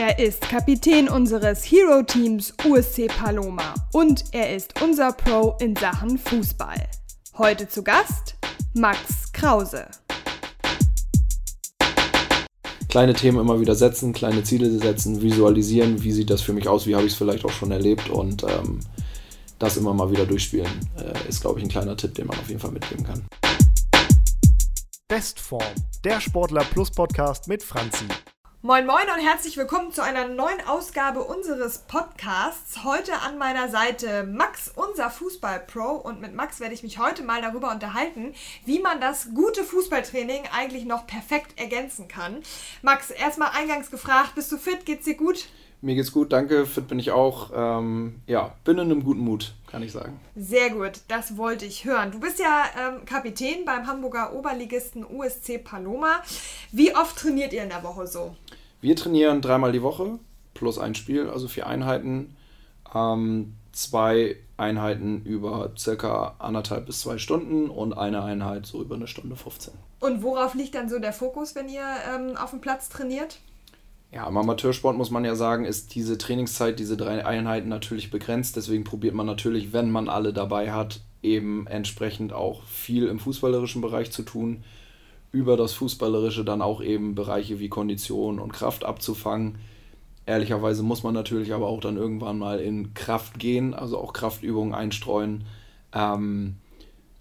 Er ist Kapitän unseres Hero-Teams USC Paloma und er ist unser Pro in Sachen Fußball. Heute zu Gast Max Krause. Kleine Themen immer wieder setzen, kleine Ziele setzen, visualisieren, wie sieht das für mich aus, wie habe ich es vielleicht auch schon erlebt und ähm, das immer mal wieder durchspielen, äh, ist, glaube ich, ein kleiner Tipp, den man auf jeden Fall mitgeben kann. Bestform, der Sportler Plus Podcast mit Franzi. Moin Moin und herzlich willkommen zu einer neuen Ausgabe unseres Podcasts. Heute an meiner Seite Max, unser Fußball-Pro. Und mit Max werde ich mich heute mal darüber unterhalten, wie man das gute Fußballtraining eigentlich noch perfekt ergänzen kann. Max, erstmal eingangs gefragt, bist du fit? Geht's dir gut? Mir geht's gut, danke. Fit bin ich auch. Ähm, ja, bin in einem guten Mut, kann ich sagen. Sehr gut, das wollte ich hören. Du bist ja ähm, Kapitän beim Hamburger Oberligisten USC Paloma. Wie oft trainiert ihr in der Woche so? Wir trainieren dreimal die Woche plus ein Spiel, also vier Einheiten. Ähm, zwei Einheiten über circa anderthalb bis zwei Stunden und eine Einheit so über eine Stunde 15. Und worauf liegt dann so der Fokus, wenn ihr ähm, auf dem Platz trainiert? Ja, im Amateursport muss man ja sagen, ist diese Trainingszeit, diese drei Einheiten natürlich begrenzt. Deswegen probiert man natürlich, wenn man alle dabei hat, eben entsprechend auch viel im fußballerischen Bereich zu tun. Über das Fußballerische dann auch eben Bereiche wie Kondition und Kraft abzufangen. Ehrlicherweise muss man natürlich aber auch dann irgendwann mal in Kraft gehen, also auch Kraftübungen einstreuen. Ähm,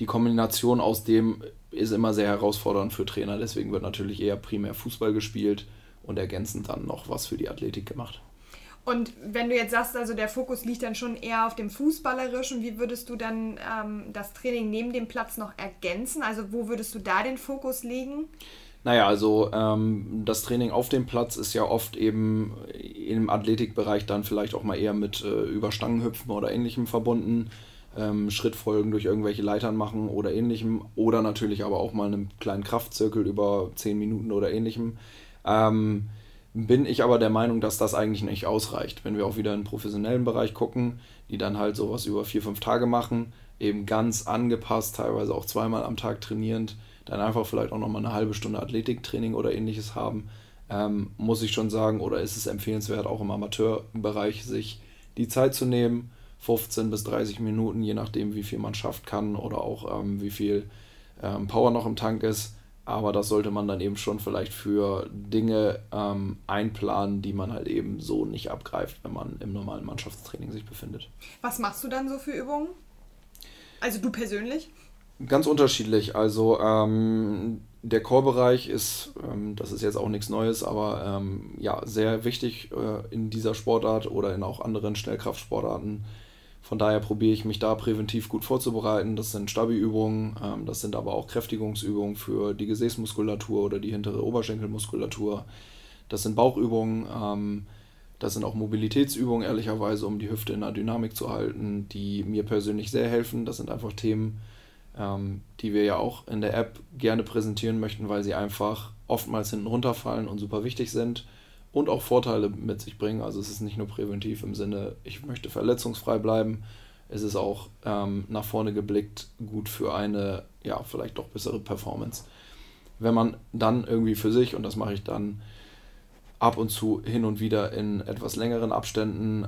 die Kombination aus dem ist immer sehr herausfordernd für Trainer, deswegen wird natürlich eher primär Fußball gespielt und ergänzend dann noch was für die Athletik gemacht. Und wenn du jetzt sagst, also der Fokus liegt dann schon eher auf dem Fußballerischen, wie würdest du dann ähm, das Training neben dem Platz noch ergänzen? Also wo würdest du da den Fokus legen? Naja, also ähm, das Training auf dem Platz ist ja oft eben im Athletikbereich dann vielleicht auch mal eher mit äh, Überstangenhüpfen oder ähnlichem verbunden. Ähm, Schrittfolgen durch irgendwelche Leitern machen oder ähnlichem. Oder natürlich aber auch mal einen kleinen Kraftzirkel über 10 Minuten oder ähnlichem. Ähm, bin ich aber der Meinung, dass das eigentlich nicht ausreicht. Wenn wir auch wieder in den professionellen Bereich gucken, die dann halt sowas über vier, fünf Tage machen, eben ganz angepasst, teilweise auch zweimal am Tag trainierend, dann einfach vielleicht auch nochmal eine halbe Stunde Athletiktraining oder ähnliches haben, ähm, muss ich schon sagen, oder ist es empfehlenswert, auch im Amateurbereich sich die Zeit zu nehmen, 15 bis 30 Minuten, je nachdem, wie viel man schafft kann oder auch ähm, wie viel ähm, Power noch im Tank ist, aber das sollte man dann eben schon vielleicht für Dinge ähm, einplanen, die man halt eben so nicht abgreift, wenn man im normalen Mannschaftstraining sich befindet. Was machst du dann so für Übungen? Also du persönlich? Ganz unterschiedlich. Also ähm, der Core-Bereich ist, ähm, das ist jetzt auch nichts Neues, aber ähm, ja, sehr wichtig äh, in dieser Sportart oder in auch anderen Schnellkraftsportarten. Von daher probiere ich mich da präventiv gut vorzubereiten. Das sind Stabi-Übungen, ähm, das sind aber auch Kräftigungsübungen für die Gesäßmuskulatur oder die hintere Oberschenkelmuskulatur. Das sind Bauchübungen, ähm, das sind auch Mobilitätsübungen, ehrlicherweise, um die Hüfte in der Dynamik zu halten, die mir persönlich sehr helfen. Das sind einfach Themen, ähm, die wir ja auch in der App gerne präsentieren möchten, weil sie einfach oftmals hinten runterfallen und super wichtig sind und auch Vorteile mit sich bringen. Also es ist nicht nur präventiv im Sinne, ich möchte verletzungsfrei bleiben. Es ist auch ähm, nach vorne geblickt gut für eine, ja, vielleicht doch bessere Performance. Wenn man dann irgendwie für sich, und das mache ich dann ab und zu hin und wieder in etwas längeren Abständen,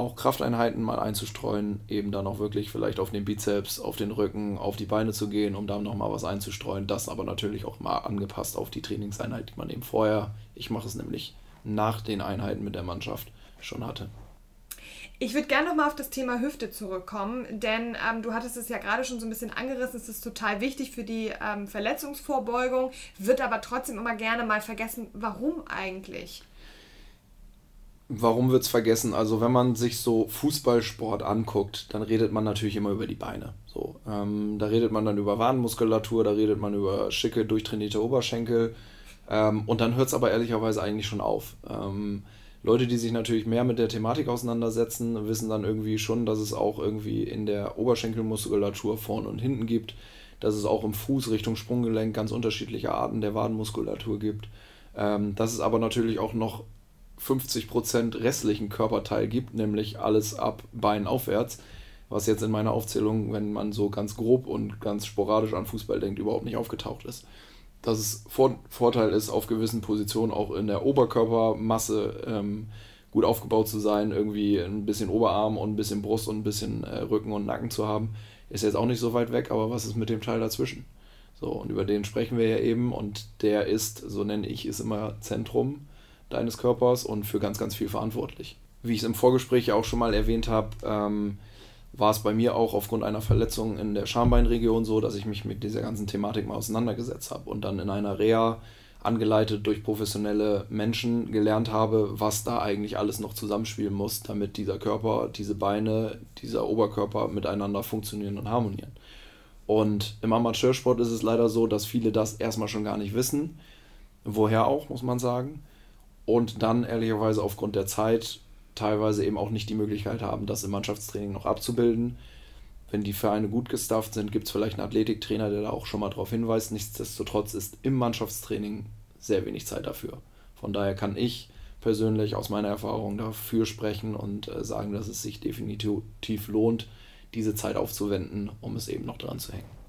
auch Krafteinheiten mal einzustreuen, eben dann auch wirklich vielleicht auf den Bizeps, auf den Rücken, auf die Beine zu gehen, um da nochmal was einzustreuen. Das aber natürlich auch mal angepasst auf die Trainingseinheit, die man eben vorher, ich mache es nämlich nach den Einheiten mit der Mannschaft schon hatte. Ich würde gerne nochmal auf das Thema Hüfte zurückkommen, denn ähm, du hattest es ja gerade schon so ein bisschen angerissen. Es ist total wichtig für die ähm, Verletzungsvorbeugung, wird aber trotzdem immer gerne mal vergessen, warum eigentlich? Warum wird es vergessen? Also wenn man sich so Fußballsport anguckt, dann redet man natürlich immer über die Beine. So, ähm, da redet man dann über Wadenmuskulatur, da redet man über schicke, durchtrainierte Oberschenkel. Ähm, und dann hört es aber ehrlicherweise eigentlich schon auf. Ähm, Leute, die sich natürlich mehr mit der Thematik auseinandersetzen, wissen dann irgendwie schon, dass es auch irgendwie in der Oberschenkelmuskulatur vorne und hinten gibt, dass es auch im Fuß Richtung Sprunggelenk ganz unterschiedliche Arten der Wadenmuskulatur gibt. Ähm, dass es aber natürlich auch noch 50% restlichen Körperteil gibt, nämlich alles ab Bein aufwärts, was jetzt in meiner Aufzählung, wenn man so ganz grob und ganz sporadisch an Fußball denkt, überhaupt nicht aufgetaucht ist. dass es Vor Vorteil ist, auf gewissen Positionen auch in der Oberkörpermasse ähm, gut aufgebaut zu sein, irgendwie ein bisschen Oberarm und ein bisschen Brust und ein bisschen äh, Rücken und Nacken zu haben, ist jetzt auch nicht so weit weg, aber was ist mit dem Teil dazwischen? So, und über den sprechen wir ja eben und der ist, so nenne ich es immer, Zentrum deines Körpers und für ganz, ganz viel verantwortlich. Wie ich es im Vorgespräch auch schon mal erwähnt habe, ähm, war es bei mir auch aufgrund einer Verletzung in der Schambeinregion so, dass ich mich mit dieser ganzen Thematik mal auseinandergesetzt habe und dann in einer Reha angeleitet durch professionelle Menschen gelernt habe, was da eigentlich alles noch zusammenspielen muss, damit dieser Körper, diese Beine, dieser Oberkörper miteinander funktionieren und harmonieren. Und im Amateursport ist es leider so, dass viele das erstmal schon gar nicht wissen. Woher auch, muss man sagen. Und dann ehrlicherweise aufgrund der Zeit teilweise eben auch nicht die Möglichkeit haben, das im Mannschaftstraining noch abzubilden. Wenn die Vereine gut gestafft sind, gibt es vielleicht einen Athletiktrainer, der da auch schon mal darauf hinweist. Nichtsdestotrotz ist im Mannschaftstraining sehr wenig Zeit dafür. Von daher kann ich persönlich aus meiner Erfahrung dafür sprechen und äh, sagen, dass es sich definitiv lohnt, diese Zeit aufzuwenden, um es eben noch dran zu hängen.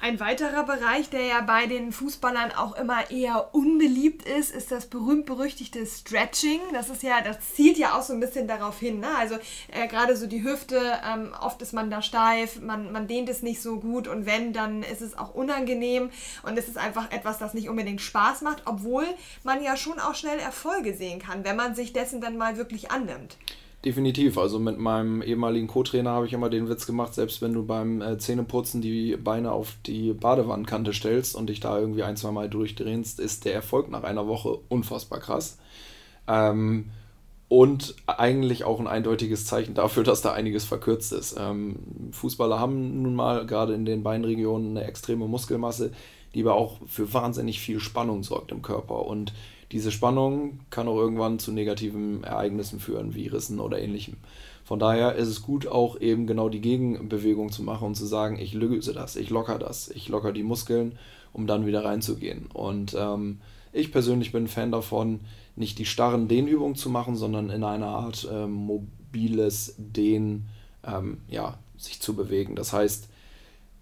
Ein weiterer Bereich, der ja bei den Fußballern auch immer eher unbeliebt ist, ist das berühmt-berüchtigte Stretching. Das ist ja, das zielt ja auch so ein bisschen darauf hin. Ne? Also äh, gerade so die Hüfte, ähm, oft ist man da steif, man, man dehnt es nicht so gut und wenn, dann ist es auch unangenehm und es ist einfach etwas, das nicht unbedingt Spaß macht, obwohl man ja schon auch schnell Erfolge sehen kann, wenn man sich dessen dann mal wirklich annimmt. Definitiv. Also mit meinem ehemaligen Co-Trainer habe ich immer den Witz gemacht, selbst wenn du beim äh, Zähneputzen die Beine auf die Badewandkante stellst und dich da irgendwie ein, zwei Mal durchdrehst, ist der Erfolg nach einer Woche unfassbar krass. Ähm, und eigentlich auch ein eindeutiges Zeichen dafür, dass da einiges verkürzt ist. Ähm, Fußballer haben nun mal gerade in den Beinregionen eine extreme Muskelmasse, die aber auch für wahnsinnig viel Spannung sorgt im Körper. Und diese Spannung kann auch irgendwann zu negativen Ereignissen führen, wie Rissen oder ähnlichem. Von daher ist es gut, auch eben genau die Gegenbewegung zu machen und zu sagen, ich löse das, ich locker das, ich locker die Muskeln, um dann wieder reinzugehen. Und ähm, ich persönlich bin Fan davon, nicht die starren Dehnübungen zu machen, sondern in einer Art ähm, mobiles Dehn, ähm, ja, sich zu bewegen. Das heißt,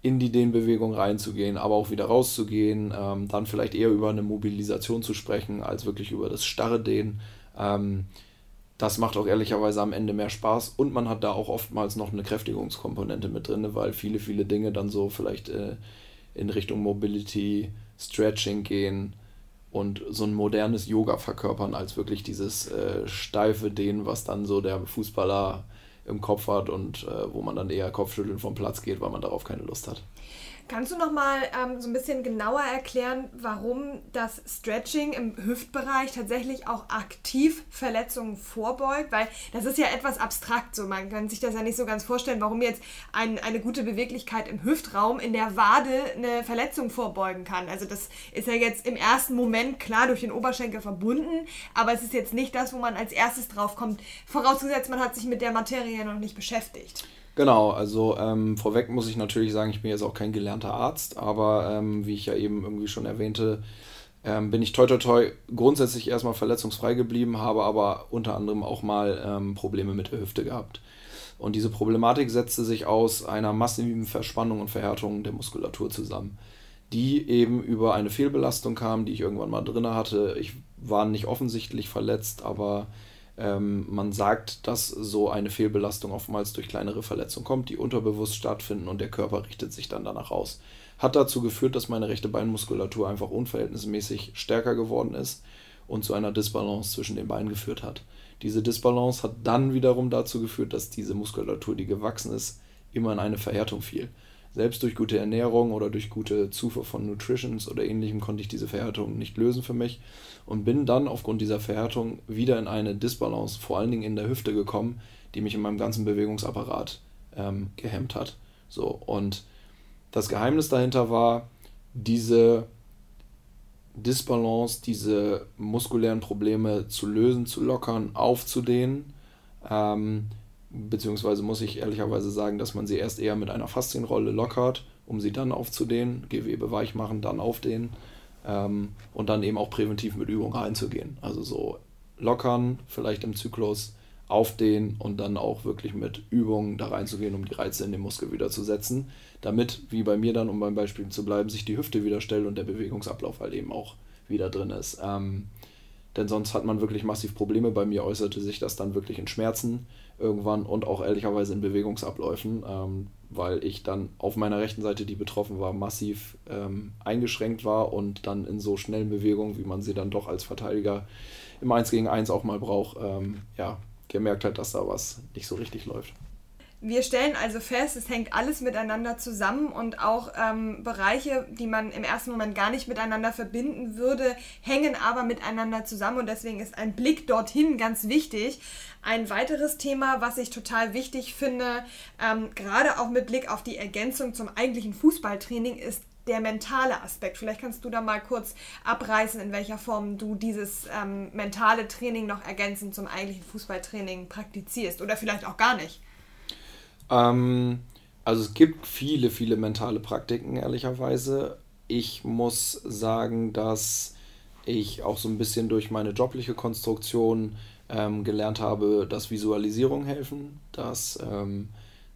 in die Dehnbewegung reinzugehen, aber auch wieder rauszugehen, ähm, dann vielleicht eher über eine Mobilisation zu sprechen, als wirklich über das starre Dehnen. Ähm, das macht auch ehrlicherweise am Ende mehr Spaß und man hat da auch oftmals noch eine Kräftigungskomponente mit drin, weil viele, viele Dinge dann so vielleicht äh, in Richtung Mobility, Stretching gehen und so ein modernes Yoga verkörpern, als wirklich dieses äh, steife Dehnen, was dann so der Fußballer im Kopf hat und äh, wo man dann eher Kopfschütteln vom Platz geht, weil man darauf keine Lust hat. Kannst du noch mal ähm, so ein bisschen genauer erklären, warum das Stretching im Hüftbereich tatsächlich auch aktiv Verletzungen vorbeugt? Weil das ist ja etwas abstrakt so. Man kann sich das ja nicht so ganz vorstellen, warum jetzt ein, eine gute Beweglichkeit im Hüftraum in der Wade eine Verletzung vorbeugen kann. Also das ist ja jetzt im ersten Moment klar durch den Oberschenkel verbunden, aber es ist jetzt nicht das, wo man als erstes drauf kommt. Vorausgesetzt, man hat sich mit der Materie noch nicht beschäftigt. Genau, also ähm, vorweg muss ich natürlich sagen, ich bin jetzt auch kein gelernter Arzt, aber ähm, wie ich ja eben irgendwie schon erwähnte, ähm, bin ich toi toi toi grundsätzlich erstmal verletzungsfrei geblieben, habe aber unter anderem auch mal ähm, Probleme mit der Hüfte gehabt. Und diese Problematik setzte sich aus einer massiven Verspannung und Verhärtung der Muskulatur zusammen, die eben über eine Fehlbelastung kam, die ich irgendwann mal drin hatte. Ich war nicht offensichtlich verletzt, aber ähm, man sagt, dass so eine Fehlbelastung oftmals durch kleinere Verletzungen kommt, die unterbewusst stattfinden und der Körper richtet sich dann danach aus. Hat dazu geführt, dass meine rechte Beinmuskulatur einfach unverhältnismäßig stärker geworden ist und zu einer Disbalance zwischen den Beinen geführt hat. Diese Disbalance hat dann wiederum dazu geführt, dass diese Muskulatur, die gewachsen ist, immer in eine Verhärtung fiel. Selbst durch gute Ernährung oder durch gute Zufuhr von Nutritions oder ähnlichem konnte ich diese Verhärtung nicht lösen für mich und bin dann aufgrund dieser Verhärtung wieder in eine Disbalance, vor allen Dingen in der Hüfte gekommen, die mich in meinem ganzen Bewegungsapparat ähm, gehemmt hat. So, und das Geheimnis dahinter war, diese Disbalance, diese muskulären Probleme zu lösen, zu lockern, aufzudehnen. Ähm, beziehungsweise muss ich ehrlicherweise sagen, dass man sie erst eher mit einer Faszienrolle lockert, um sie dann aufzudehnen, Gewebe weich machen, dann aufdehnen ähm, und dann eben auch präventiv mit Übungen reinzugehen. Also so lockern, vielleicht im Zyklus aufdehnen und dann auch wirklich mit Übungen da reinzugehen, um die Reize in den Muskel wieder zu setzen, damit, wie bei mir dann, um beim Beispiel zu bleiben, sich die Hüfte wieder stellt und der Bewegungsablauf halt eben auch wieder drin ist. Ähm, denn sonst hat man wirklich massiv Probleme. Bei mir äußerte sich das dann wirklich in Schmerzen irgendwann und auch ehrlicherweise in Bewegungsabläufen, ähm, weil ich dann auf meiner rechten Seite, die betroffen war, massiv ähm, eingeschränkt war und dann in so schnellen Bewegungen, wie man sie dann doch als Verteidiger im 1 gegen 1 auch mal braucht, ähm, ja, gemerkt hat, dass da was nicht so richtig läuft. Wir stellen also fest, es hängt alles miteinander zusammen und auch ähm, Bereiche, die man im ersten Moment gar nicht miteinander verbinden würde, hängen aber miteinander zusammen und deswegen ist ein Blick dorthin ganz wichtig. Ein weiteres Thema, was ich total wichtig finde, ähm, gerade auch mit Blick auf die Ergänzung zum eigentlichen Fußballtraining, ist der mentale Aspekt. Vielleicht kannst du da mal kurz abreißen, in welcher Form du dieses ähm, mentale Training noch ergänzend zum eigentlichen Fußballtraining praktizierst oder vielleicht auch gar nicht. Ähm, also es gibt viele, viele mentale Praktiken, ehrlicherweise. Ich muss sagen, dass ich auch so ein bisschen durch meine jobliche Konstruktion ähm, gelernt habe, dass Visualisierung helfen, dass ähm,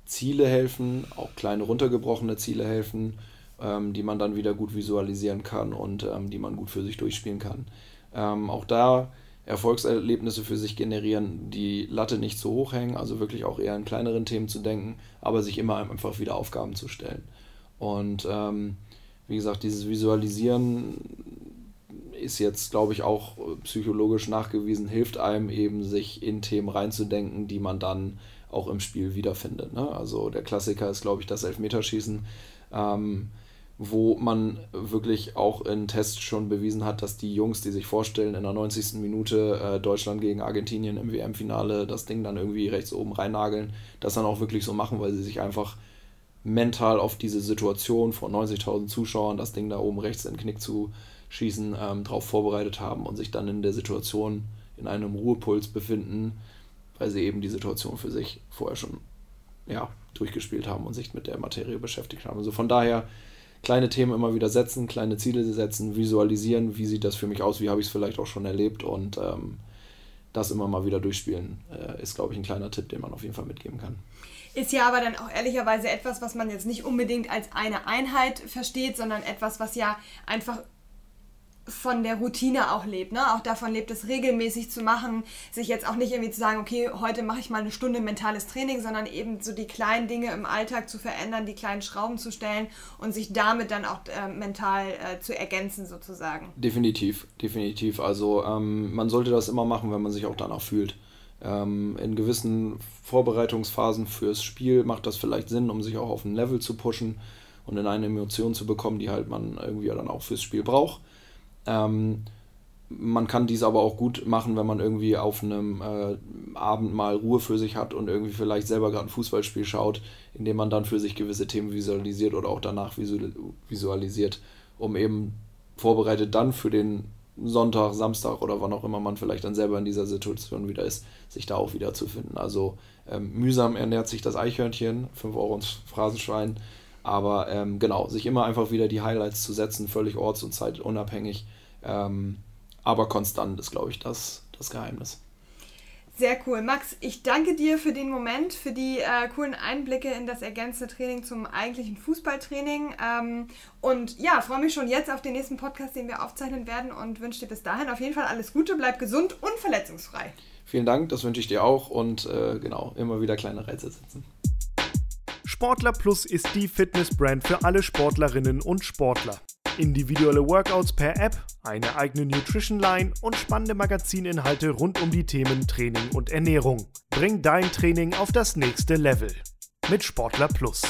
Ziele helfen, auch kleine runtergebrochene Ziele helfen, ähm, die man dann wieder gut visualisieren kann und ähm, die man gut für sich durchspielen kann. Ähm, auch da Erfolgserlebnisse für sich generieren, die Latte nicht zu hoch hängen, also wirklich auch eher in kleineren Themen zu denken, aber sich immer einfach wieder Aufgaben zu stellen. Und ähm, wie gesagt, dieses Visualisieren ist jetzt, glaube ich, auch psychologisch nachgewiesen, hilft einem eben, sich in Themen reinzudenken, die man dann auch im Spiel wiederfindet. Ne? Also der Klassiker ist, glaube ich, das Elfmeterschießen. Ähm, wo man wirklich auch in Tests schon bewiesen hat, dass die Jungs, die sich vorstellen, in der 90. Minute äh, Deutschland gegen Argentinien im WM-Finale das Ding dann irgendwie rechts oben reinnageln, das dann auch wirklich so machen, weil sie sich einfach mental auf diese Situation vor 90.000 Zuschauern, das Ding da oben rechts in den Knick zu schießen, ähm, darauf vorbereitet haben und sich dann in der Situation in einem Ruhepuls befinden, weil sie eben die Situation für sich vorher schon ja, durchgespielt haben und sich mit der Materie beschäftigt haben. Also von daher kleine Themen immer wieder setzen, kleine Ziele setzen, visualisieren, wie sieht das für mich aus, wie habe ich es vielleicht auch schon erlebt und ähm, das immer mal wieder durchspielen, äh, ist, glaube ich, ein kleiner Tipp, den man auf jeden Fall mitgeben kann. Ist ja aber dann auch ehrlicherweise etwas, was man jetzt nicht unbedingt als eine Einheit versteht, sondern etwas, was ja einfach von der Routine auch lebt, ne? Auch davon lebt es regelmäßig zu machen, sich jetzt auch nicht irgendwie zu sagen, okay, heute mache ich mal eine Stunde mentales Training, sondern eben so die kleinen Dinge im Alltag zu verändern, die kleinen Schrauben zu stellen und sich damit dann auch äh, mental äh, zu ergänzen sozusagen. Definitiv, definitiv. Also ähm, man sollte das immer machen, wenn man sich auch danach fühlt. Ähm, in gewissen Vorbereitungsphasen fürs Spiel macht das vielleicht Sinn, um sich auch auf ein Level zu pushen und in eine Emotion zu bekommen, die halt man irgendwie dann auch fürs Spiel braucht. Ähm, man kann dies aber auch gut machen, wenn man irgendwie auf einem äh, Abend mal Ruhe für sich hat und irgendwie vielleicht selber gerade ein Fußballspiel schaut, indem man dann für sich gewisse Themen visualisiert oder auch danach visualisiert, um eben vorbereitet dann für den Sonntag, Samstag oder wann auch immer man vielleicht dann selber in dieser Situation wieder ist, sich da auch wieder zu finden. Also ähm, mühsam ernährt sich das Eichhörnchen, 5 Euro ins Phrasenschwein. Aber ähm, genau, sich immer einfach wieder die Highlights zu setzen, völlig orts- und zeitunabhängig. Ähm, aber konstant ist, glaube ich, das, das Geheimnis. Sehr cool. Max, ich danke dir für den Moment, für die äh, coolen Einblicke in das ergänzende Training zum eigentlichen Fußballtraining. Ähm, und ja, freue mich schon jetzt auf den nächsten Podcast, den wir aufzeichnen werden und wünsche dir bis dahin auf jeden Fall alles Gute, bleib gesund und verletzungsfrei. Vielen Dank, das wünsche ich dir auch und äh, genau, immer wieder kleine Reize setzen. Sportler Plus ist die Fitnessbrand für alle Sportlerinnen und Sportler. Individuelle Workouts per App, eine eigene Nutrition Line und spannende Magazininhalte rund um die Themen Training und Ernährung. Bring dein Training auf das nächste Level mit Sportler Plus.